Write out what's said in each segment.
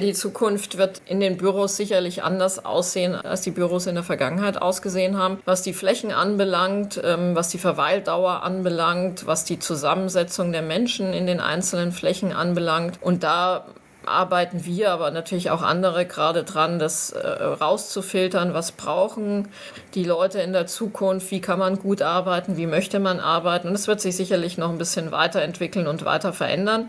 Die Zukunft wird in den Büros sicherlich anders aussehen, als die Büros in der Vergangenheit ausgesehen haben. Was die Flächen anbelangt, ähm, was die Verweildauer anbelangt, was die Zusammensetzung der Menschen in den einzelnen Flächen anbelangt. Und da arbeiten wir, aber natürlich auch andere gerade dran, das äh, rauszufiltern, was brauchen die Leute in der Zukunft, wie kann man gut arbeiten, wie möchte man arbeiten. Und es wird sich sicherlich noch ein bisschen weiterentwickeln und weiter verändern.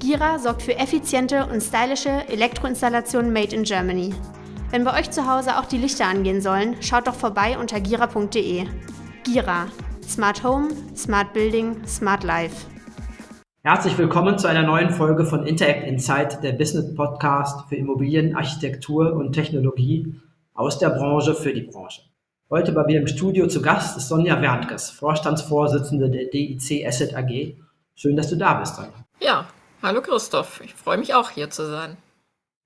Gira sorgt für effiziente und stylische Elektroinstallationen made in Germany. Wenn bei euch zu Hause auch die Lichter angehen sollen, schaut doch vorbei unter gira.de. Gira. Smart Home, Smart Building, Smart Life. Herzlich willkommen zu einer neuen Folge von Interact Insight, der Business Podcast für Immobilien, Architektur und Technologie aus der Branche für die Branche. Heute bei mir im Studio zu Gast ist Sonja Werntges, Vorstandsvorsitzende der DIC Asset AG. Schön, dass du da bist, Sonja. Ja, hallo Christoph. Ich freue mich auch hier zu sein.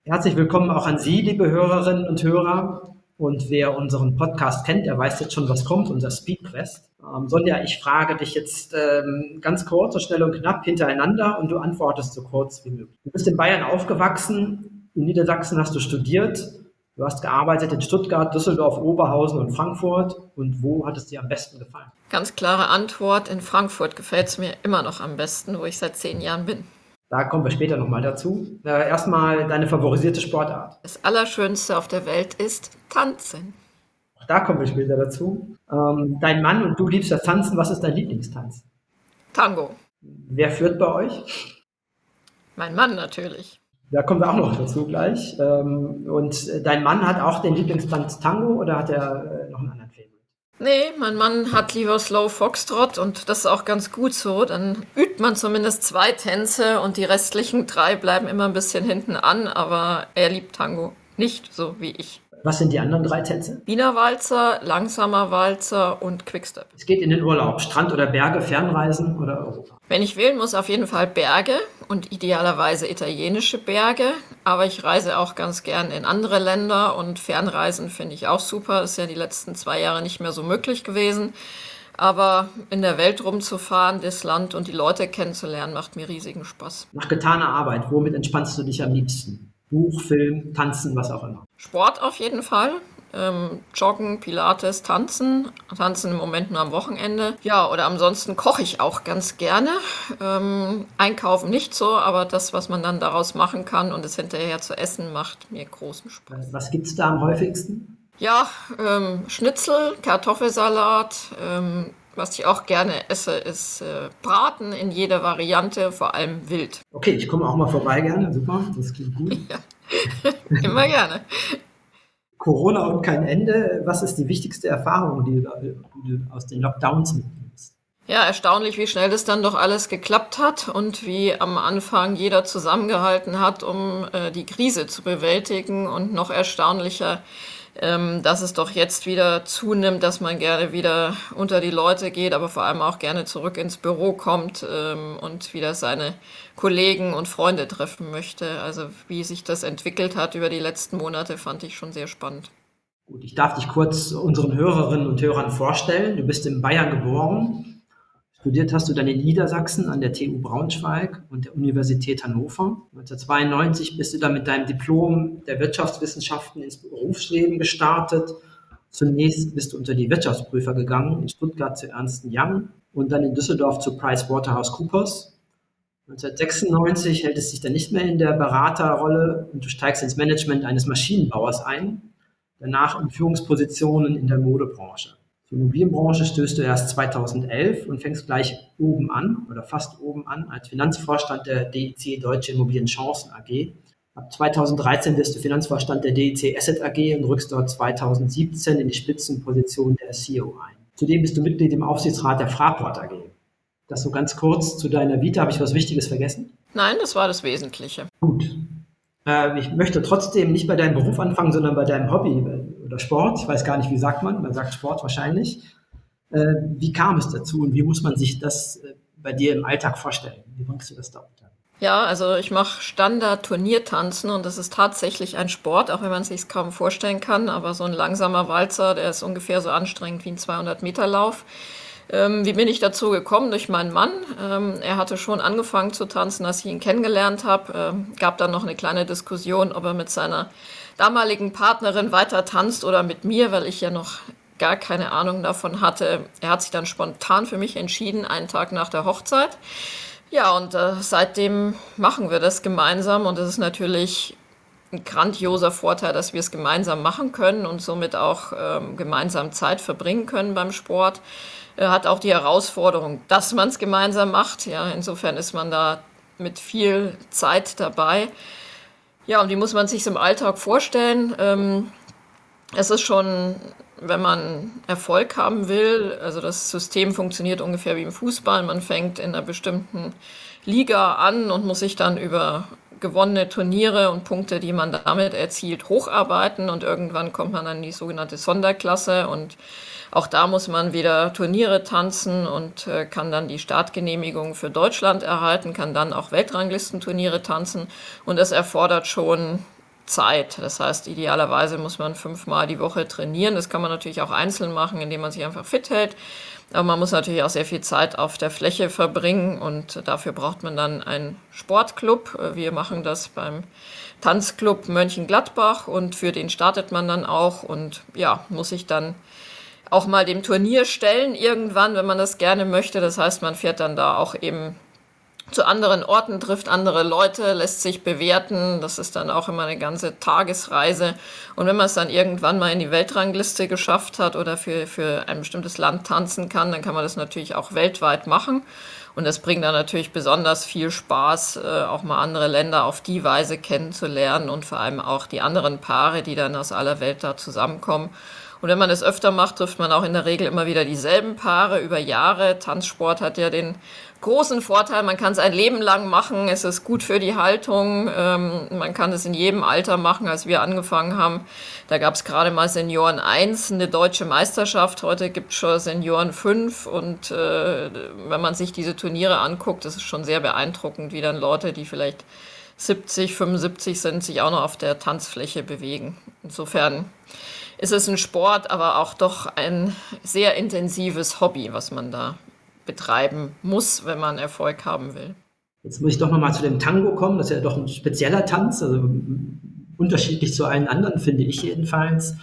Herzlich willkommen auch an Sie, liebe Hörerinnen und Hörer. Und wer unseren Podcast kennt, der weiß jetzt schon, was kommt, unser Speedquest. Ähm, Sonja, ich frage dich jetzt ähm, ganz kurz, so schnell und knapp hintereinander und du antwortest so kurz wie möglich. Du bist in Bayern aufgewachsen, in Niedersachsen hast du studiert, du hast gearbeitet in Stuttgart, Düsseldorf, Oberhausen und Frankfurt. Und wo hat es dir am besten gefallen? Ganz klare Antwort, in Frankfurt gefällt es mir immer noch am besten, wo ich seit zehn Jahren bin. Da kommen wir später nochmal dazu. Äh, erstmal deine favorisierte Sportart. Das Allerschönste auf der Welt ist Tanzen. Da kommen wir später dazu. Ähm, dein Mann und du liebst das Tanzen. Was ist dein Lieblingstanz? Tango. Wer führt bei euch? Mein Mann natürlich. Da kommen wir auch noch dazu gleich. Ähm, und dein Mann hat auch den Lieblingstanz Tango oder hat er äh, noch einen anderen Favorite? Nee, mein Mann hat lieber Slow Foxtrot und das ist auch ganz gut so. Dann übt man zumindest zwei Tänze und die restlichen drei bleiben immer ein bisschen hinten an, aber er liebt Tango. Nicht so wie ich. Was sind die anderen drei Tänze? Wiener Walzer, langsamer Walzer und Quickstep. Es geht in den Urlaub. Strand oder Berge, Fernreisen oder Europa? Wenn ich wählen muss, auf jeden Fall Berge und idealerweise italienische Berge. Aber ich reise auch ganz gern in andere Länder und Fernreisen finde ich auch super. Ist ja die letzten zwei Jahre nicht mehr so möglich gewesen. Aber in der Welt rumzufahren, das Land und die Leute kennenzulernen, macht mir riesigen Spaß. Nach getaner Arbeit, womit entspannst du dich am liebsten? Buch, Film, Tanzen, was auch immer. Sport auf jeden Fall. Ähm, Joggen, Pilates, Tanzen. Tanzen im Moment nur am Wochenende. Ja, oder ansonsten koche ich auch ganz gerne. Ähm, einkaufen nicht so, aber das, was man dann daraus machen kann und es hinterher zu essen, macht mir großen Spaß. Was gibt es da am häufigsten? Ja, ähm, Schnitzel, Kartoffelsalat, ähm, was ich auch gerne esse, ist äh, Braten in jeder Variante, vor allem wild. Okay, ich komme auch mal vorbei gerne. Super, das klingt gut. Ja. Immer gerne. Corona und kein Ende. Was ist die wichtigste Erfahrung, die, du aus den Lockdowns mitnimmst? Ja, erstaunlich, wie schnell das dann doch alles geklappt hat und wie am Anfang jeder zusammengehalten hat, um äh, die Krise zu bewältigen. Und noch erstaunlicher, ähm, dass es doch jetzt wieder zunimmt, dass man gerne wieder unter die Leute geht, aber vor allem auch gerne zurück ins Büro kommt ähm, und wieder seine Kollegen und Freunde treffen möchte. Also wie sich das entwickelt hat über die letzten Monate, fand ich schon sehr spannend. Gut, ich darf dich kurz unseren Hörerinnen und Hörern vorstellen. Du bist in Bayern geboren, Studiert hast du dann in Niedersachsen an der TU Braunschweig und der Universität Hannover. 1992 bist du dann mit deinem Diplom der Wirtschaftswissenschaften ins Berufsleben gestartet. Zunächst bist du unter die Wirtschaftsprüfer gegangen, in Stuttgart zu Ernst Young und dann in Düsseldorf zu PricewaterhouseCoopers. 1996 hält es sich dann nicht mehr in der Beraterrolle und du steigst ins Management eines Maschinenbauers ein, danach in Führungspositionen in der Modebranche. Die Immobilienbranche stößt du erst 2011 und fängst gleich oben an oder fast oben an als Finanzvorstand der DIC Deutsche Immobilienchancen AG. Ab 2013 wirst du Finanzvorstand der DIC Asset AG und rückst dort 2017 in die Spitzenposition der CEO ein. Zudem bist du Mitglied im Aufsichtsrat der Fraport AG. Das so ganz kurz zu deiner Vita. Habe ich was Wichtiges vergessen? Nein, das war das Wesentliche. Gut. Äh, ich möchte trotzdem nicht bei deinem Beruf anfangen, sondern bei deinem Hobby oder Sport. Ich weiß gar nicht, wie sagt man? Man sagt Sport wahrscheinlich. Äh, wie kam es dazu und wie muss man sich das äh, bei dir im Alltag vorstellen? Wie bringst du das da unter? Ja, also ich mache Standard-Turniertanzen und das ist tatsächlich ein Sport, auch wenn man es sich kaum vorstellen kann. Aber so ein langsamer Walzer, der ist ungefähr so anstrengend wie ein 200-Meter-Lauf. Ähm, wie bin ich dazu gekommen? Durch meinen Mann. Ähm, er hatte schon angefangen zu tanzen, als ich ihn kennengelernt habe. Ähm, gab dann noch eine kleine Diskussion, ob er mit seiner damaligen Partnerin weiter tanzt oder mit mir, weil ich ja noch gar keine Ahnung davon hatte. Er hat sich dann spontan für mich entschieden, einen Tag nach der Hochzeit. Ja, und äh, seitdem machen wir das gemeinsam und es ist natürlich ein grandioser Vorteil, dass wir es gemeinsam machen können und somit auch ähm, gemeinsam Zeit verbringen können beim Sport. Hat auch die Herausforderung, dass man es gemeinsam macht. Ja, insofern ist man da mit viel Zeit dabei. Ja, und wie muss man sich im Alltag vorstellen? Ähm, es ist schon wenn man Erfolg haben will, also das System funktioniert ungefähr wie im Fußball, man fängt in einer bestimmten Liga an und muss sich dann über gewonnene Turniere und Punkte, die man damit erzielt, hocharbeiten und irgendwann kommt man in die sogenannte Sonderklasse und auch da muss man wieder Turniere tanzen und äh, kann dann die Startgenehmigung für Deutschland erhalten, kann dann auch Weltranglistenturniere tanzen und es erfordert schon Zeit. Das heißt, idealerweise muss man fünfmal die Woche trainieren. Das kann man natürlich auch einzeln machen, indem man sich einfach fit hält. Aber man muss natürlich auch sehr viel Zeit auf der Fläche verbringen und dafür braucht man dann einen Sportclub. Wir machen das beim Tanzclub Mönchengladbach und für den startet man dann auch und ja, muss sich dann auch mal dem Turnier stellen irgendwann, wenn man das gerne möchte. Das heißt, man fährt dann da auch eben zu anderen Orten trifft, andere Leute, lässt sich bewerten. Das ist dann auch immer eine ganze Tagesreise. Und wenn man es dann irgendwann mal in die Weltrangliste geschafft hat oder für, für ein bestimmtes Land tanzen kann, dann kann man das natürlich auch weltweit machen. Und das bringt dann natürlich besonders viel Spaß, äh, auch mal andere Länder auf die Weise kennenzulernen und vor allem auch die anderen Paare, die dann aus aller Welt da zusammenkommen. Und wenn man das öfter macht, trifft man auch in der Regel immer wieder dieselben Paare über Jahre. Tanzsport hat ja den großen Vorteil, man kann es ein Leben lang machen, es ist gut für die Haltung, ähm, man kann es in jedem Alter machen, als wir angefangen haben. Da gab es gerade mal Senioren 1, eine deutsche Meisterschaft, heute gibt es schon Senioren 5 und äh, wenn man sich diese Turniere anguckt, das ist schon sehr beeindruckend, wie dann Leute, die vielleicht 70, 75 sind, sich auch noch auf der Tanzfläche bewegen. Insofern ist es ein Sport, aber auch doch ein sehr intensives Hobby, was man da betreiben muss, wenn man Erfolg haben will. Jetzt muss ich doch nochmal zu dem Tango kommen. Das ist ja doch ein spezieller Tanz, also unterschiedlich zu allen anderen, finde ich jedenfalls,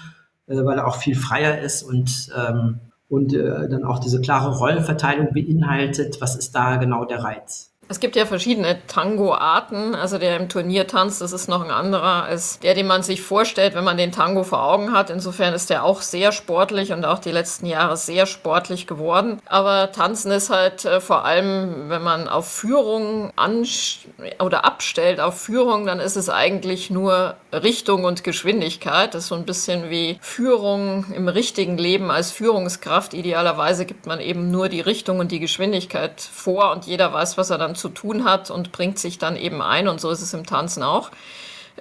äh, weil er auch viel freier ist und, ähm, und äh, dann auch diese klare Rollenverteilung beinhaltet. Was ist da genau der Reiz? Es gibt ja verschiedene Tango-Arten. Also der im Turnier tanzt, das ist noch ein anderer als der, den man sich vorstellt, wenn man den Tango vor Augen hat. Insofern ist der auch sehr sportlich und auch die letzten Jahre sehr sportlich geworden. Aber Tanzen ist halt äh, vor allem, wenn man auf Führung oder abstellt auf Führung, dann ist es eigentlich nur Richtung und Geschwindigkeit. Das ist so ein bisschen wie Führung im richtigen Leben als Führungskraft. Idealerweise gibt man eben nur die Richtung und die Geschwindigkeit vor und jeder weiß, was er dann zu tun hat und bringt sich dann eben ein. Und so ist es im Tanzen auch.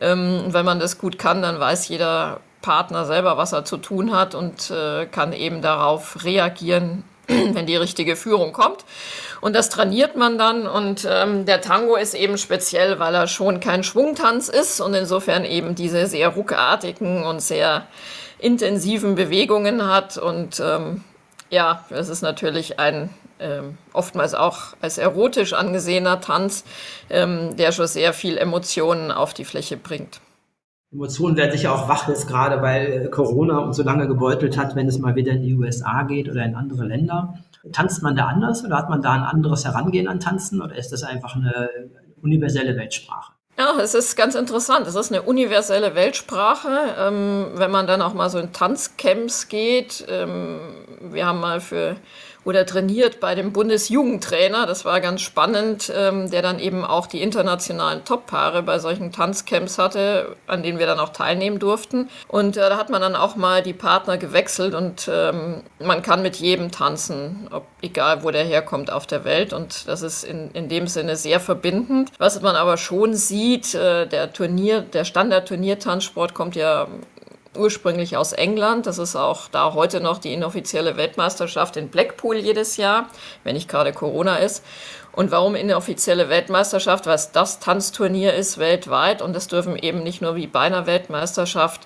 Ähm, wenn man das gut kann, dann weiß jeder Partner selber, was er zu tun hat und äh, kann eben darauf reagieren, wenn die richtige Führung kommt. Und das trainiert man dann. Und ähm, der Tango ist eben speziell, weil er schon kein Schwungtanz ist und insofern eben diese sehr ruckartigen und sehr intensiven Bewegungen hat. Und ähm, ja, es ist natürlich ein ähm, oftmals auch als erotisch angesehener Tanz, ähm, der schon sehr viel Emotionen auf die Fläche bringt. Emotionen werden sicher auch wach jetzt gerade, weil äh, Corona uns so lange gebeutelt hat, wenn es mal wieder in die USA geht oder in andere Länder. Tanzt man da anders oder hat man da ein anderes Herangehen an Tanzen oder ist das einfach eine universelle Weltsprache? Ja, es ist ganz interessant. Es ist eine universelle Weltsprache. Ähm, wenn man dann auch mal so in Tanzcamps geht, ähm, wir haben mal für oder trainiert bei dem Bundesjugendtrainer. Das war ganz spannend, ähm, der dann eben auch die internationalen Top-Paare bei solchen Tanzcamps hatte, an denen wir dann auch teilnehmen durften. Und äh, da hat man dann auch mal die Partner gewechselt und ähm, man kann mit jedem tanzen, ob, egal wo der herkommt auf der Welt. Und das ist in, in dem Sinne sehr verbindend. Was man aber schon sieht, äh, der Turnier, der Standard-Turniertanzsport kommt ja ursprünglich aus England. Das ist auch da heute noch die inoffizielle Weltmeisterschaft in Blackpool jedes Jahr, wenn nicht gerade Corona ist. Und warum inoffizielle Weltmeisterschaft? Weil es das Tanzturnier ist weltweit und es dürfen eben nicht nur wie bei einer Weltmeisterschaft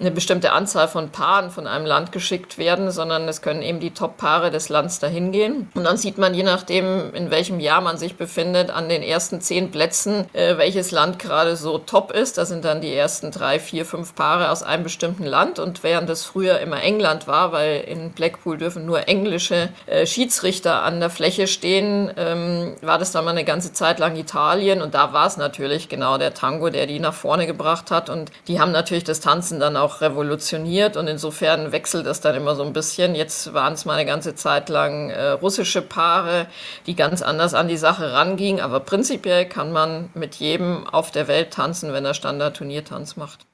eine bestimmte Anzahl von Paaren von einem Land geschickt werden, sondern es können eben die Top-Paare des Landes dahin gehen. Und dann sieht man, je nachdem, in welchem Jahr man sich befindet, an den ersten zehn Plätzen, äh, welches Land gerade so top ist. Da sind dann die ersten drei, vier, fünf Paare aus einem bestimmten Land. Und während es früher immer England war, weil in Blackpool dürfen nur englische äh, Schiedsrichter an der Fläche stehen, ähm, war das dann mal eine ganze Zeit lang Italien. Und da war es natürlich genau der Tango, der die nach vorne gebracht hat. Und die haben natürlich das Tanzen dann auch revolutioniert und insofern wechselt es dann immer so ein bisschen. Jetzt waren es mal eine ganze Zeit lang äh, russische Paare, die ganz anders an die Sache rangingen, aber prinzipiell kann man mit jedem auf der Welt tanzen, wenn er Standard-Turniertanz macht.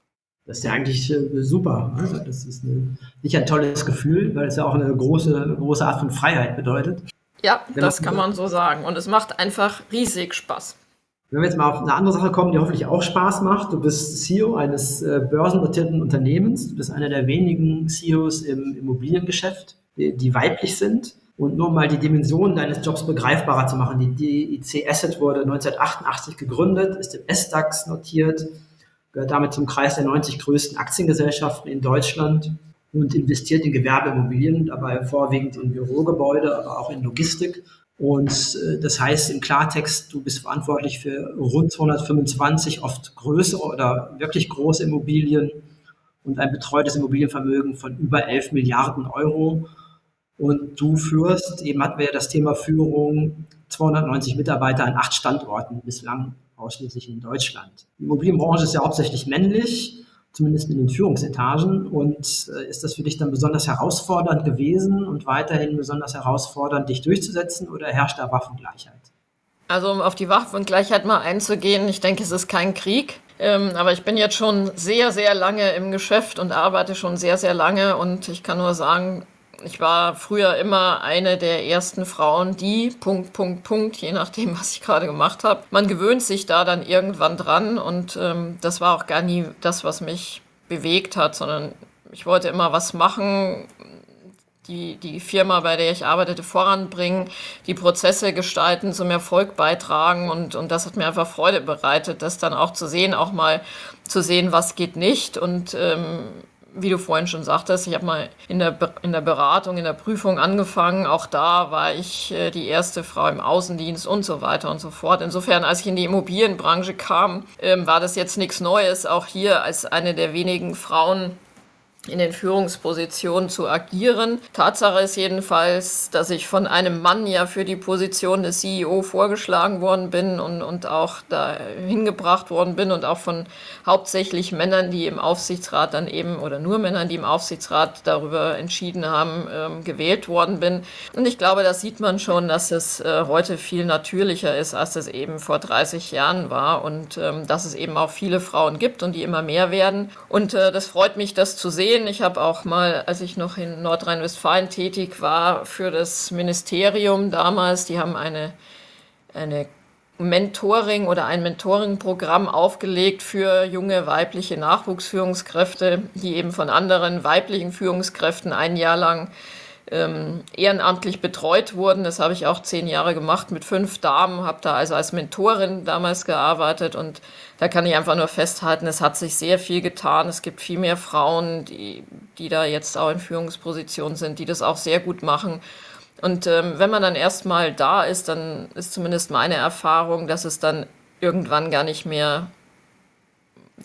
Das ist ja eigentlich äh, super. Also das ist eine, nicht ein tolles Gefühl, weil es ja auch eine große, große Art von Freiheit bedeutet. Ja, das kann man so sagen. Und es macht einfach riesig Spaß. Wenn wir jetzt mal auf eine andere Sache kommen, die hoffentlich auch Spaß macht. Du bist CEO eines äh, börsennotierten Unternehmens. Du bist einer der wenigen CEOs im Immobiliengeschäft, die, die weiblich sind. Und nur mal die Dimensionen deines Jobs begreifbarer zu machen. Die DIC Asset wurde 1988 gegründet, ist im S-DAX notiert, gehört damit zum Kreis der 90 größten Aktiengesellschaften in Deutschland und investiert in Gewerbeimmobilien, dabei vorwiegend in Bürogebäude, aber auch in Logistik und äh, das heißt im Klartext, du bist verantwortlich für rund 225 oft größere oder wirklich große Immobilien und ein betreutes Immobilienvermögen von über 11 Milliarden Euro. Und du führst, eben hatten wir ja das Thema Führung, 290 Mitarbeiter an acht Standorten, bislang ausschließlich in Deutschland. Die Immobilienbranche ist ja hauptsächlich männlich zumindest in den Führungsetagen. Und äh, ist das für dich dann besonders herausfordernd gewesen und weiterhin besonders herausfordernd, dich durchzusetzen oder herrscht da Waffengleichheit? Also um auf die Waffengleichheit mal einzugehen, ich denke, es ist kein Krieg. Ähm, aber ich bin jetzt schon sehr, sehr lange im Geschäft und arbeite schon sehr, sehr lange. Und ich kann nur sagen, ich war früher immer eine der ersten Frauen, die Punkt, Punkt, Punkt, je nachdem, was ich gerade gemacht habe. Man gewöhnt sich da dann irgendwann dran und ähm, das war auch gar nie das, was mich bewegt hat, sondern ich wollte immer was machen, die, die Firma, bei der ich arbeitete, voranbringen, die Prozesse gestalten, zum Erfolg beitragen und, und das hat mir einfach Freude bereitet, das dann auch zu sehen, auch mal zu sehen, was geht nicht und ähm, wie du vorhin schon sagtest, ich habe mal in der, in der Beratung, in der Prüfung angefangen. Auch da war ich äh, die erste Frau im Außendienst und so weiter und so fort. Insofern, als ich in die Immobilienbranche kam, ähm, war das jetzt nichts Neues. Auch hier als eine der wenigen Frauen in den Führungspositionen zu agieren. Tatsache ist jedenfalls, dass ich von einem Mann ja für die Position des CEO vorgeschlagen worden bin und, und auch da hingebracht worden bin und auch von hauptsächlich Männern, die im Aufsichtsrat dann eben oder nur Männern, die im Aufsichtsrat darüber entschieden haben, ähm, gewählt worden bin. Und ich glaube, das sieht man schon, dass es äh, heute viel natürlicher ist, als es eben vor 30 Jahren war und ähm, dass es eben auch viele Frauen gibt und die immer mehr werden. Und äh, das freut mich, das zu sehen sehen. Ich habe auch mal, als ich noch in Nordrhein-Westfalen tätig war, für das Ministerium damals, die haben eine, eine Mentoring oder ein Mentoring-Programm aufgelegt für junge weibliche Nachwuchsführungskräfte, die eben von anderen weiblichen Führungskräften ein Jahr lang ähm, ehrenamtlich betreut wurden. Das habe ich auch zehn Jahre gemacht mit fünf Damen, habe da also als Mentorin damals gearbeitet und da kann ich einfach nur festhalten, es hat sich sehr viel getan. Es gibt viel mehr Frauen, die, die da jetzt auch in Führungspositionen sind, die das auch sehr gut machen. Und ähm, wenn man dann erstmal da ist, dann ist zumindest meine Erfahrung, dass es dann irgendwann gar nicht mehr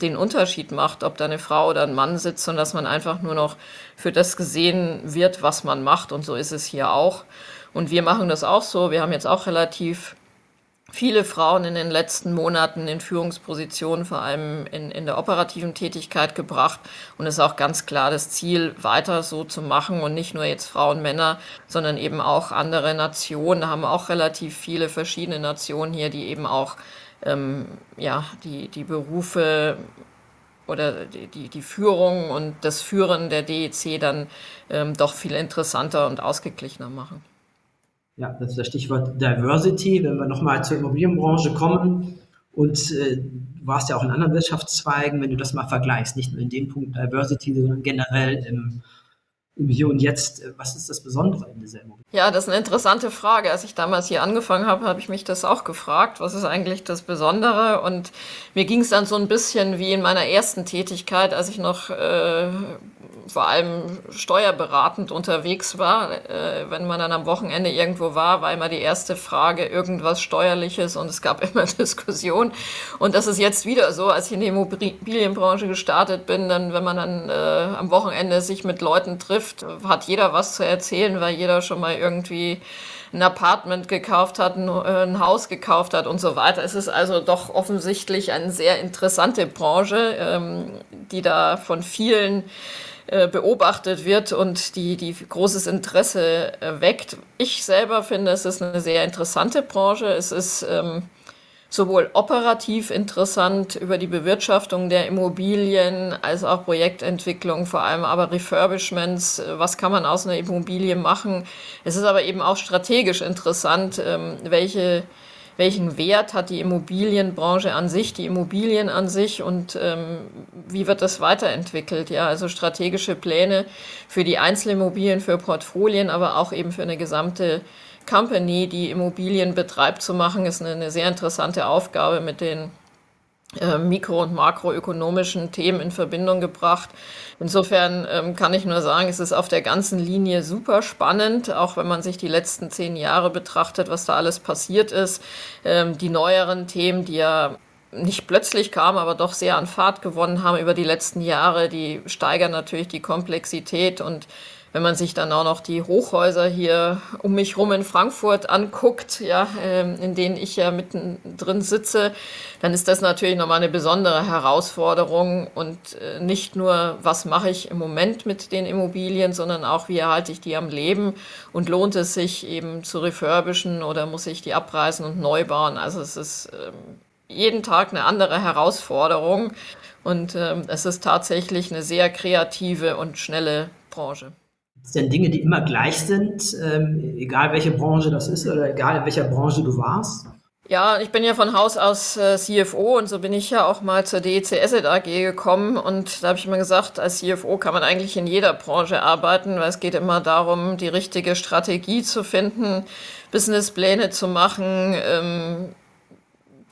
den Unterschied macht, ob da eine Frau oder ein Mann sitzt und dass man einfach nur noch für das gesehen wird, was man macht. Und so ist es hier auch. Und wir machen das auch so. Wir haben jetzt auch relativ viele Frauen in den letzten Monaten in Führungspositionen, vor allem in, in der operativen Tätigkeit gebracht. Und es ist auch ganz klar das Ziel, weiter so zu machen und nicht nur jetzt Frauen, Männer, sondern eben auch andere Nationen. Da haben auch relativ viele verschiedene Nationen hier, die eben auch ähm, ja, die, die Berufe oder die, die, Führung und das Führen der DEC dann ähm, doch viel interessanter und ausgeglichener machen. Ja, das ist das Stichwort Diversity. Wenn wir nochmal zur Immobilienbranche kommen und äh, du warst ja auch in anderen Wirtschaftszweigen, wenn du das mal vergleichst, nicht nur in dem Punkt Diversity, sondern generell im im Hier und Jetzt, äh, was ist das Besondere in dieser Immobilie? Ja, das ist eine interessante Frage. Als ich damals hier angefangen habe, habe ich mich das auch gefragt, was ist eigentlich das Besondere? Und mir ging es dann so ein bisschen wie in meiner ersten Tätigkeit, als ich noch äh, vor allem steuerberatend unterwegs war. Äh, wenn man dann am Wochenende irgendwo war, war immer die erste Frage irgendwas Steuerliches und es gab immer Diskussion. Und das ist jetzt wieder so, als ich in die Immobilienbranche gestartet bin, dann, wenn man dann äh, am Wochenende sich mit Leuten trifft, hat jeder was zu erzählen, weil jeder schon mal irgendwie ein Apartment gekauft hat, ein, äh, ein, Haus gekauft hat und so weiter. Es ist also doch offensichtlich eine sehr interessante Branche, ähm, die da von vielen äh, beobachtet wird und die, die großes Interesse äh, weckt. Ich selber finde, es ist eine sehr interessante Branche. Es ist ähm, sowohl operativ interessant über die Bewirtschaftung der Immobilien als auch Projektentwicklung, vor allem aber Refurbishments. Was kann man aus einer Immobilie machen? Es ist aber eben auch strategisch interessant, ähm, welche welchen Wert hat die Immobilienbranche an sich, die Immobilien an sich und ähm, wie wird das weiterentwickelt? Ja, also strategische Pläne für die Einzelimmobilien, für Portfolien, aber auch eben für eine gesamte Company, die Immobilien betreibt, zu machen, ist eine, eine sehr interessante Aufgabe mit den mikro- und makroökonomischen Themen in Verbindung gebracht. Insofern ähm, kann ich nur sagen, es ist auf der ganzen Linie super spannend, auch wenn man sich die letzten zehn Jahre betrachtet, was da alles passiert ist. Ähm, die neueren Themen, die ja nicht plötzlich kamen, aber doch sehr an Fahrt gewonnen haben über die letzten Jahre, die steigern natürlich die Komplexität und wenn man sich dann auch noch die Hochhäuser hier um mich rum in Frankfurt anguckt, ja, ähm, in denen ich ja mittendrin sitze, dann ist das natürlich nochmal eine besondere Herausforderung und äh, nicht nur, was mache ich im Moment mit den Immobilien, sondern auch, wie erhalte ich die am Leben und lohnt es sich eben zu refurbischen oder muss ich die abreißen und neu bauen? Also es ist ähm, jeden Tag eine andere Herausforderung und ähm, es ist tatsächlich eine sehr kreative und schnelle Branche denn Dinge, die immer gleich sind, ähm, egal welche Branche das ist oder egal in welcher Branche du warst? Ja, ich bin ja von Haus aus äh, CFO und so bin ich ja auch mal zur DEC Asset AG gekommen und da habe ich immer gesagt, als CFO kann man eigentlich in jeder Branche arbeiten, weil es geht immer darum, die richtige Strategie zu finden, Businesspläne zu machen, ähm,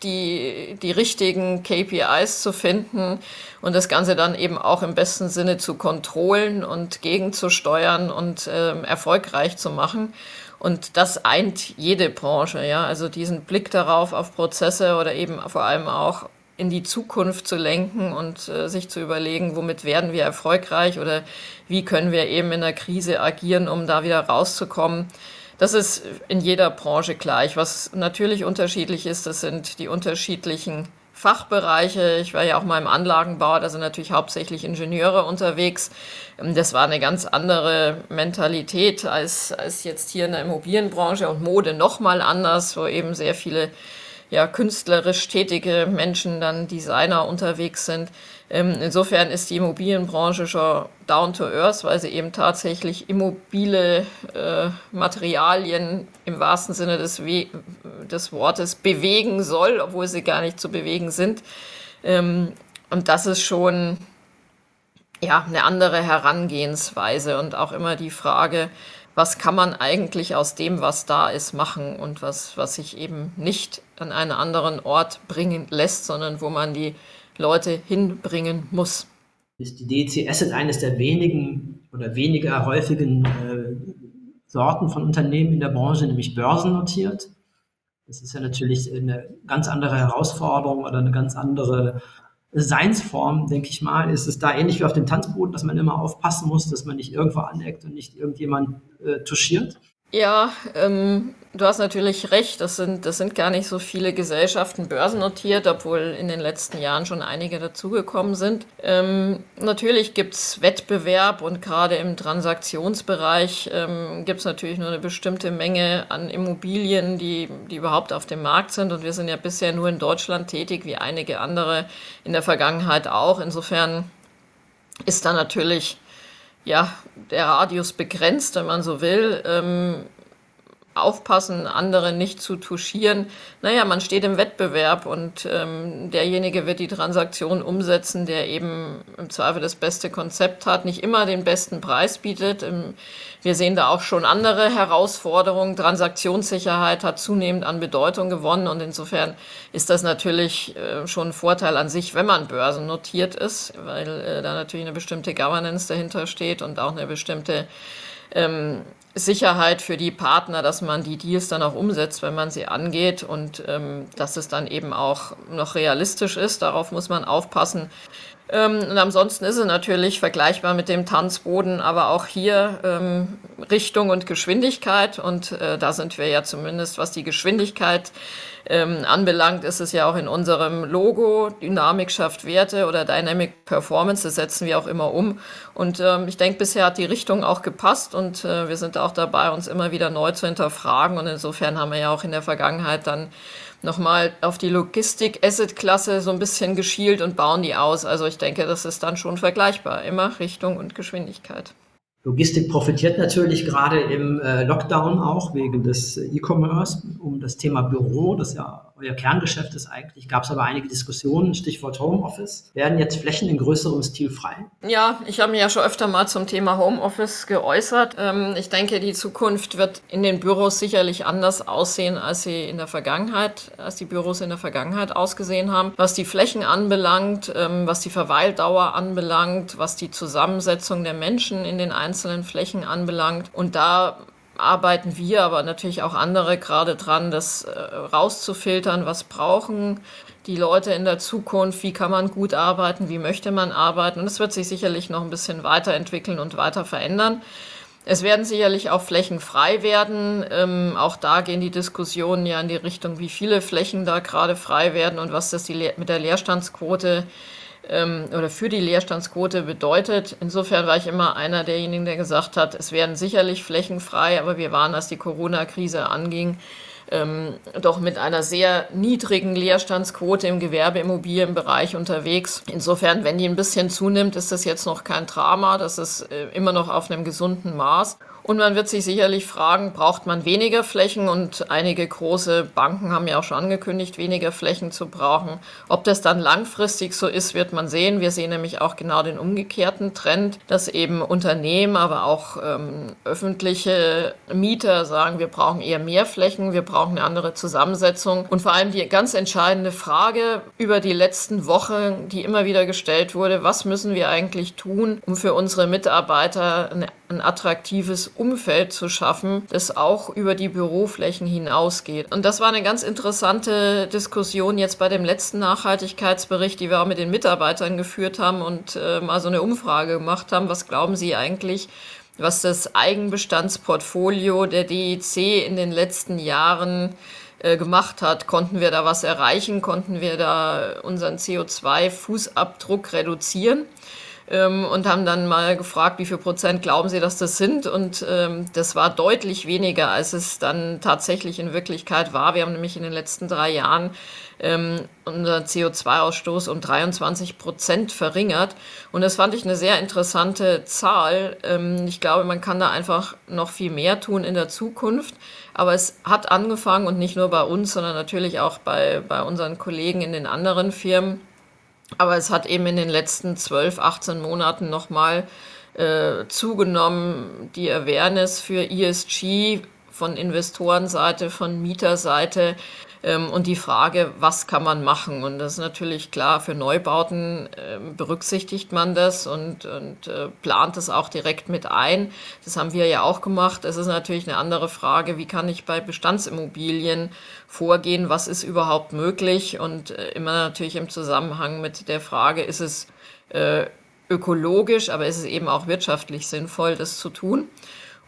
die, die richtigen KPIs zu finden und das Ganze dann eben auch im besten Sinne zu kontrollen und gegenzusteuern und ähm, erfolgreich zu machen. Und das eint jede Branche, ja. Also diesen Blick darauf, auf Prozesse oder eben vor allem auch in die Zukunft zu lenken und äh, sich zu überlegen, womit werden wir erfolgreich oder wie können wir eben in der Krise agieren, um da wieder rauszukommen. Das ist in jeder Branche gleich. Was natürlich unterschiedlich ist, das sind die unterschiedlichen Fachbereiche. Ich war ja auch mal im Anlagenbau, da sind natürlich hauptsächlich Ingenieure unterwegs. Das war eine ganz andere Mentalität als, als jetzt hier in der Immobilienbranche und Mode nochmal anders, wo eben sehr viele ja, künstlerisch tätige Menschen, dann Designer unterwegs sind. Ähm, insofern ist die Immobilienbranche schon down to earth, weil sie eben tatsächlich immobile äh, Materialien im wahrsten Sinne des, We des Wortes bewegen soll, obwohl sie gar nicht zu bewegen sind. Ähm, und das ist schon ja, eine andere Herangehensweise und auch immer die Frage, was kann man eigentlich aus dem, was da ist, machen und was, was sich eben nicht an einen anderen Ort bringen lässt, sondern wo man die Leute hinbringen muss. Ist die DEC Asset eines der wenigen oder weniger häufigen äh, Sorten von Unternehmen in der Branche, nämlich börsennotiert? Das ist ja natürlich eine ganz andere Herausforderung oder eine ganz andere Seinsform, denke ich mal. Ist es da ähnlich wie auf dem Tanzboden, dass man immer aufpassen muss, dass man nicht irgendwo aneckt und nicht irgendjemand äh, touchiert? Ja, ähm, du hast natürlich recht. Das sind, das sind gar nicht so viele Gesellschaften börsennotiert, obwohl in den letzten Jahren schon einige dazugekommen sind. Ähm, natürlich gibt's Wettbewerb und gerade im Transaktionsbereich ähm, gibt's natürlich nur eine bestimmte Menge an Immobilien, die, die überhaupt auf dem Markt sind. Und wir sind ja bisher nur in Deutschland tätig, wie einige andere in der Vergangenheit auch. Insofern ist da natürlich ja, der Radius begrenzt, wenn man so will. Ähm, aufpassen, andere nicht zu touchieren. Naja, man steht im Wettbewerb und ähm, derjenige wird die Transaktion umsetzen, der eben im Zweifel das beste Konzept hat, nicht immer den besten Preis bietet. Ähm, wir sehen da auch schon andere Herausforderungen. Transaktionssicherheit hat zunehmend an Bedeutung gewonnen und insofern ist das natürlich äh, schon ein Vorteil an sich, wenn man börsennotiert ist, weil äh, da natürlich eine bestimmte Governance dahinter steht und auch eine bestimmte ähm, Sicherheit für die Partner, dass man die Deals dann auch umsetzt, wenn man sie angeht und ähm, dass es dann eben auch noch realistisch ist. Darauf muss man aufpassen. Ähm, und ansonsten ist es natürlich vergleichbar mit dem Tanzboden, aber auch hier ähm, Richtung und Geschwindigkeit. Und äh, da sind wir ja zumindest, was die Geschwindigkeit ähm, anbelangt, ist es ja auch in unserem Logo. Dynamik schafft Werte oder Dynamic Performance, das setzen wir auch immer um. Und ähm, ich denke, bisher hat die Richtung auch gepasst und äh, wir sind auch dabei, uns immer wieder neu zu hinterfragen. Und insofern haben wir ja auch in der Vergangenheit dann nochmal auf die Logistik-Asset-Klasse so ein bisschen geschielt und bauen die aus. Also ich denke, das ist dann schon vergleichbar. Immer Richtung und Geschwindigkeit. Logistik profitiert natürlich gerade im äh, Lockdown auch wegen des E-Commerce um das Thema Büro, das ja euer Kerngeschäft ist eigentlich. Gab es aber einige Diskussionen, Stichwort Homeoffice. Werden jetzt Flächen in größerem Stil frei? Ja, ich habe mich ja schon öfter mal zum Thema Homeoffice geäußert. Ähm, ich denke, die Zukunft wird in den Büros sicherlich anders aussehen, als sie in der Vergangenheit, als die Büros in der Vergangenheit ausgesehen haben. Was die Flächen anbelangt, ähm, was die Verweildauer anbelangt, was die Zusammensetzung der Menschen in den einzelnen Flächen anbelangt. Und da arbeiten wir, aber natürlich auch andere gerade dran, das äh, rauszufiltern, was brauchen die Leute in der Zukunft, wie kann man gut arbeiten, wie möchte man arbeiten. Und es wird sich sicherlich noch ein bisschen weiterentwickeln und weiter verändern. Es werden sicherlich auch Flächen frei werden. Ähm, auch da gehen die Diskussionen ja in die Richtung, wie viele Flächen da gerade frei werden und was das die, mit der Leerstandsquote ähm, oder für die Leerstandsquote bedeutet. Insofern war ich immer einer derjenigen, der gesagt hat, es werden sicherlich Flächen frei, aber wir waren, als die Corona-Krise anging, ähm, doch mit einer sehr niedrigen Leerstandsquote im Gewerbeimmobilienbereich unterwegs. Insofern, wenn die ein bisschen zunimmt, ist das jetzt noch kein Drama. Das ist äh, immer noch auf einem gesunden Maß. Und man wird sich sicherlich fragen, braucht man weniger Flächen? Und einige große Banken haben ja auch schon angekündigt, weniger Flächen zu brauchen. Ob das dann langfristig so ist, wird man sehen. Wir sehen nämlich auch genau den umgekehrten Trend, dass eben Unternehmen, aber auch ähm, öffentliche Mieter sagen, wir brauchen eher mehr Flächen, wir brauchen eine andere Zusammensetzung. Und vor allem die ganz entscheidende Frage über die letzten Wochen, die immer wieder gestellt wurde, was müssen wir eigentlich tun, um für unsere Mitarbeiter eine ein attraktives Umfeld zu schaffen, das auch über die Büroflächen hinausgeht. Und das war eine ganz interessante Diskussion jetzt bei dem letzten Nachhaltigkeitsbericht, die wir auch mit den Mitarbeitern geführt haben und äh, mal so eine Umfrage gemacht haben. Was glauben Sie eigentlich, was das Eigenbestandsportfolio der DEC in den letzten Jahren äh, gemacht hat. Konnten wir da was erreichen? Konnten wir da unseren CO2-Fußabdruck reduzieren? Ähm, und haben dann mal gefragt, wie viel Prozent glauben Sie, dass das sind? Und ähm, das war deutlich weniger, als es dann tatsächlich in Wirklichkeit war. Wir haben nämlich in den letzten drei Jahren ähm, unser CO2-Ausstoß um 23 Prozent verringert. Und das fand ich eine sehr interessante Zahl. Ähm, ich glaube, man kann da einfach noch viel mehr tun in der Zukunft. Aber es hat angefangen und nicht nur bei uns, sondern natürlich auch bei, bei unseren Kollegen in den anderen Firmen. Aber es hat eben in den letzten 12, 18 Monaten nochmal äh, zugenommen, die Awareness für ESG von Investorenseite, von Mieterseite und die Frage, was kann man machen? Und das ist natürlich klar, für Neubauten äh, berücksichtigt man das und, und äh, plant es auch direkt mit ein. Das haben wir ja auch gemacht. Es ist natürlich eine andere Frage, wie kann ich bei Bestandsimmobilien vorgehen, was ist überhaupt möglich und äh, immer natürlich im Zusammenhang mit der Frage, ist es äh, ökologisch, aber ist es eben auch wirtschaftlich sinnvoll, das zu tun.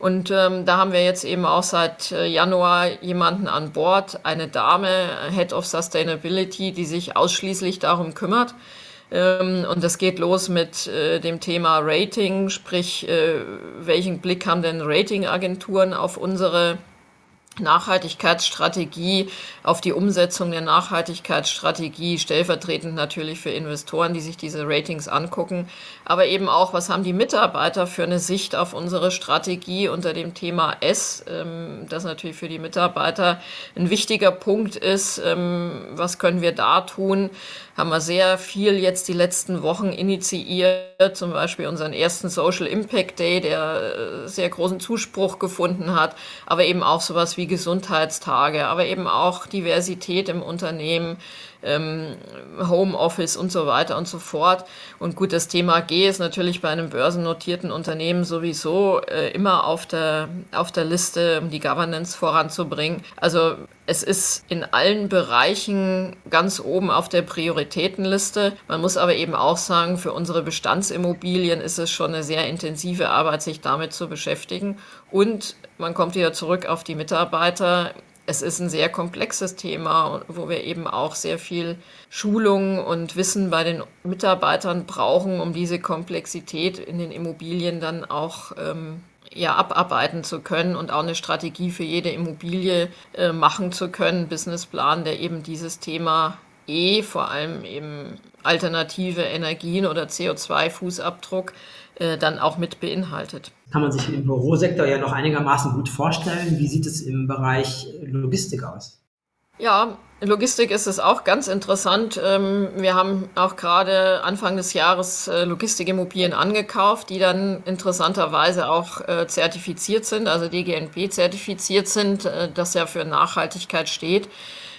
Und ähm, da haben wir jetzt eben auch seit äh, Januar jemanden an Bord, eine Dame, Head of Sustainability, die sich ausschließlich darum kümmert. Ähm, und das geht los mit äh, dem Thema Rating, sprich, äh, welchen Blick haben denn Ratingagenturen auf unsere Nachhaltigkeitsstrategie, auf die Umsetzung der Nachhaltigkeitsstrategie, stellvertretend natürlich für Investoren, die sich diese Ratings angucken, aber eben auch, was haben die Mitarbeiter für eine Sicht auf unsere Strategie unter dem Thema S, ähm, das natürlich für die Mitarbeiter ein wichtiger Punkt ist, ähm, was können wir da tun, haben wir sehr viel jetzt die letzten Wochen initiiert, zum Beispiel unseren ersten Social Impact Day, der äh, sehr großen Zuspruch gefunden hat, aber eben auch sowas wie Gesundheitstage, aber eben auch Diversität im Unternehmen, ähm, Homeoffice und so weiter und so fort. Und gut, das Thema G ist natürlich bei einem börsennotierten Unternehmen sowieso äh, immer auf der, auf der Liste, um die Governance voranzubringen. Also es ist in allen Bereichen ganz oben auf der Prioritätenliste. Man muss aber eben auch sagen, für unsere Bestandsimmobilien ist es schon eine sehr intensive Arbeit, sich damit zu beschäftigen. Und man kommt wieder zurück auf die Mitarbeiter es ist ein sehr komplexes Thema, wo wir eben auch sehr viel Schulung und Wissen bei den Mitarbeitern brauchen, um diese Komplexität in den Immobilien dann auch ähm, ja, abarbeiten zu können und auch eine Strategie für jede Immobilie äh, machen zu können, Businessplan, der eben dieses Thema E, vor allem eben alternative Energien oder CO2-Fußabdruck, äh, dann auch mit beinhaltet. Kann man sich im Bürosektor ja noch einigermaßen gut vorstellen. Wie sieht es im Bereich Logistik aus? Ja, Logistik ist es auch ganz interessant. Ähm, wir haben auch gerade Anfang des Jahres äh, Logistikimmobilien angekauft, die dann interessanterweise auch äh, zertifiziert sind, also DGNP zertifiziert sind, das ja für Nachhaltigkeit steht.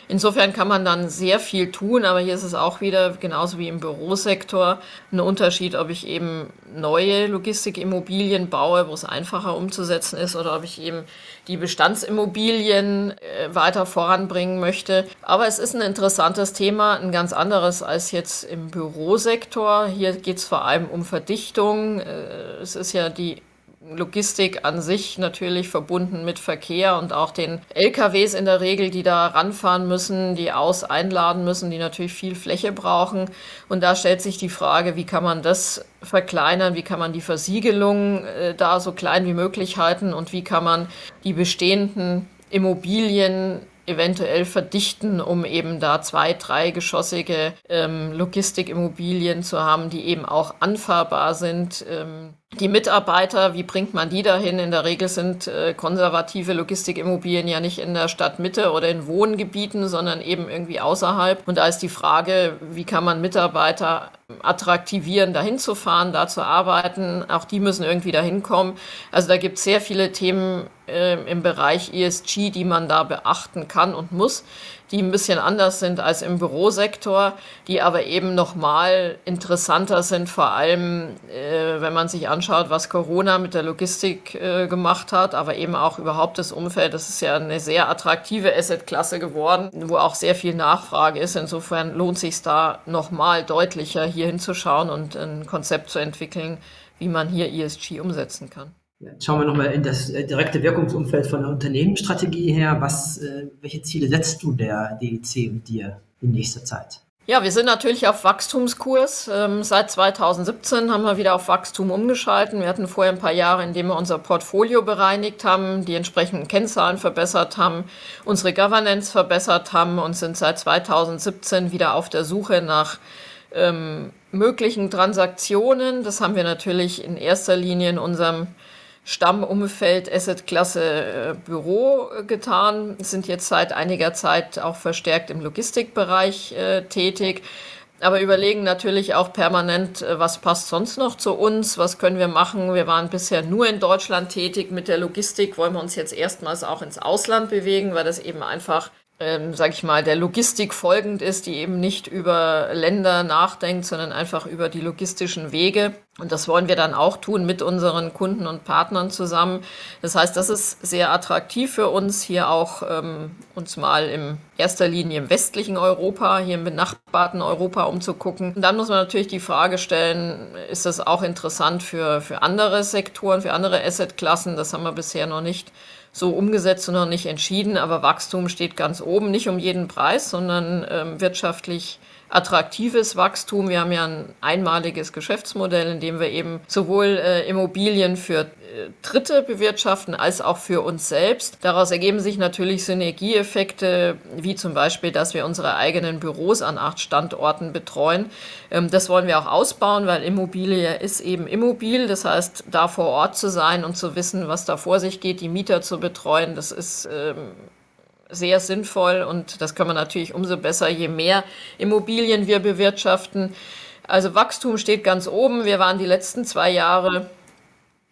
Insofern kann man dann sehr viel tun, aber hier ist es auch wieder, genauso wie im Bürosektor, ein Unterschied, ob ich eben neue Logistikimmobilien baue, wo es einfacher umzusetzen ist, oder ob ich eben die Bestandsimmobilien äh, weiter voranbringen möchte. Aber es ist ein interessantes Thema, ein ganz anderes als jetzt im Bürosektor. Hier geht es vor allem um Verdichtung. Äh, es ist ja die Logistik an sich natürlich verbunden mit Verkehr und auch den LKWs in der Regel, die da ranfahren müssen, die aus einladen müssen, die natürlich viel Fläche brauchen. Und da stellt sich die Frage, wie kann man das verkleinern, wie kann man die Versiegelung äh, da so klein wie möglich halten und wie kann man die bestehenden Immobilien eventuell verdichten, um eben da zwei, dreigeschossige ähm, Logistikimmobilien zu haben, die eben auch anfahrbar sind. Ähm, die Mitarbeiter, wie bringt man die dahin? In der Regel sind äh, konservative Logistikimmobilien ja nicht in der Stadtmitte oder in Wohngebieten, sondern eben irgendwie außerhalb. Und da ist die Frage, wie kann man Mitarbeiter attraktivieren, dahin zu fahren, da zu arbeiten. Auch die müssen irgendwie dahin kommen. Also da gibt es sehr viele Themen äh, im Bereich ESG, die man da beachten kann und muss die ein bisschen anders sind als im Bürosektor, die aber eben nochmal interessanter sind, vor allem äh, wenn man sich anschaut, was Corona mit der Logistik äh, gemacht hat, aber eben auch überhaupt das Umfeld. Das ist ja eine sehr attraktive Assetklasse geworden, wo auch sehr viel Nachfrage ist. Insofern lohnt sich da nochmal deutlicher hier hinzuschauen und ein Konzept zu entwickeln, wie man hier ESG umsetzen kann. Schauen wir nochmal in das äh, direkte Wirkungsumfeld von der Unternehmensstrategie her. Was, äh, welche Ziele setzt du der DEC und dir in nächster Zeit? Ja, wir sind natürlich auf Wachstumskurs. Ähm, seit 2017 haben wir wieder auf Wachstum umgeschalten. Wir hatten vorher ein paar Jahre, in denen wir unser Portfolio bereinigt haben, die entsprechenden Kennzahlen verbessert haben, unsere Governance verbessert haben und sind seit 2017 wieder auf der Suche nach ähm, möglichen Transaktionen. Das haben wir natürlich in erster Linie in unserem Stammumfeld Assetklasse äh, Büro äh, getan, sind jetzt seit einiger Zeit auch verstärkt im Logistikbereich äh, tätig, aber überlegen natürlich auch permanent, äh, was passt sonst noch zu uns, was können wir machen. Wir waren bisher nur in Deutschland tätig mit der Logistik, wollen wir uns jetzt erstmals auch ins Ausland bewegen, weil das eben einfach ähm, sage ich mal, der Logistik folgend ist, die eben nicht über Länder nachdenkt, sondern einfach über die logistischen Wege. Und das wollen wir dann auch tun mit unseren Kunden und Partnern zusammen. Das heißt, das ist sehr attraktiv für uns, hier auch ähm, uns mal in erster Linie im westlichen Europa, hier im benachbarten Europa umzugucken. Und dann muss man natürlich die Frage stellen, ist das auch interessant für, für andere Sektoren, für andere Assetklassen? Das haben wir bisher noch nicht so umgesetzt und noch nicht entschieden, aber Wachstum steht ganz oben, nicht um jeden Preis, sondern ähm, wirtschaftlich attraktives Wachstum. Wir haben ja ein einmaliges Geschäftsmodell, in dem wir eben sowohl äh, Immobilien für Dritte bewirtschaften als auch für uns selbst. Daraus ergeben sich natürlich Synergieeffekte, wie zum Beispiel, dass wir unsere eigenen Büros an acht Standorten betreuen. Ähm, das wollen wir auch ausbauen, weil Immobilie ist eben immobil. Das heißt, da vor Ort zu sein und zu wissen, was da vor sich geht, die Mieter zu betreuen, das ist ähm, sehr sinnvoll und das kann man natürlich umso besser, je mehr Immobilien wir bewirtschaften. Also Wachstum steht ganz oben. Wir waren die letzten zwei Jahre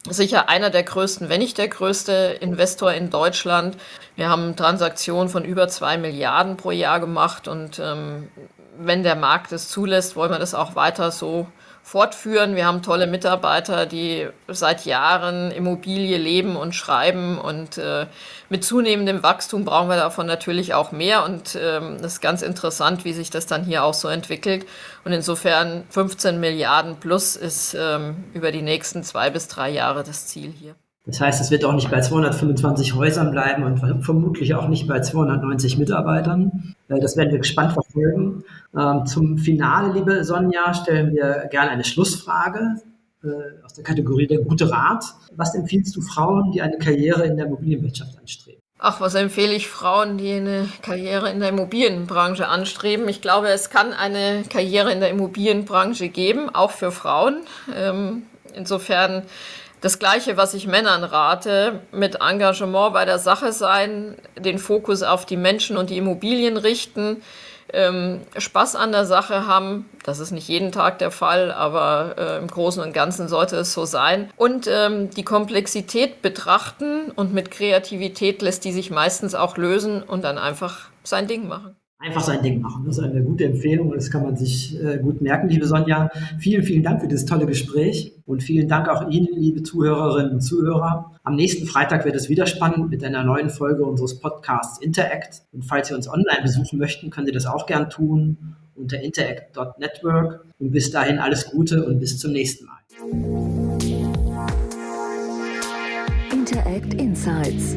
sicher einer der größten, wenn nicht der größte Investor in Deutschland. Wir haben Transaktionen von über zwei Milliarden pro Jahr gemacht und ähm, wenn der Markt es zulässt, wollen wir das auch weiter so fortführen. Wir haben tolle Mitarbeiter, die seit Jahren Immobilie leben und schreiben und äh, mit zunehmendem Wachstum brauchen wir davon natürlich auch mehr und ähm, das ist ganz interessant, wie sich das dann hier auch so entwickelt und insofern 15 Milliarden plus ist ähm, über die nächsten zwei bis drei Jahre das Ziel hier. Das heißt, es wird auch nicht bei 225 Häusern bleiben und vermutlich auch nicht bei 290 Mitarbeitern. Äh, das werden wir gespannt verfolgen. Ähm, zum Finale, liebe Sonja, stellen wir gerne eine Schlussfrage äh, aus der Kategorie der gute Rat. Was empfiehlst du Frauen, die eine Karriere in der Immobilienwirtschaft anstreben? Ach, was empfehle ich Frauen, die eine Karriere in der Immobilienbranche anstreben? Ich glaube, es kann eine Karriere in der Immobilienbranche geben, auch für Frauen. Ähm, insofern das Gleiche, was ich Männern rate, mit Engagement bei der Sache sein, den Fokus auf die Menschen und die Immobilien richten, ähm, Spaß an der Sache haben. Das ist nicht jeden Tag der Fall, aber äh, im Großen und Ganzen sollte es so sein. Und ähm, die Komplexität betrachten und mit Kreativität lässt die sich meistens auch lösen und dann einfach sein Ding machen einfach sein Ding machen. Das ist eine gute Empfehlung und das kann man sich äh, gut merken, liebe Sonja. Vielen, vielen Dank für dieses tolle Gespräch und vielen Dank auch Ihnen, liebe Zuhörerinnen und Zuhörer. Am nächsten Freitag wird es wieder spannend mit einer neuen Folge unseres Podcasts Interact. Und falls Sie uns online besuchen möchten, können Sie das auch gern tun unter interact.network. Und bis dahin alles Gute und bis zum nächsten Mal. Interact Insights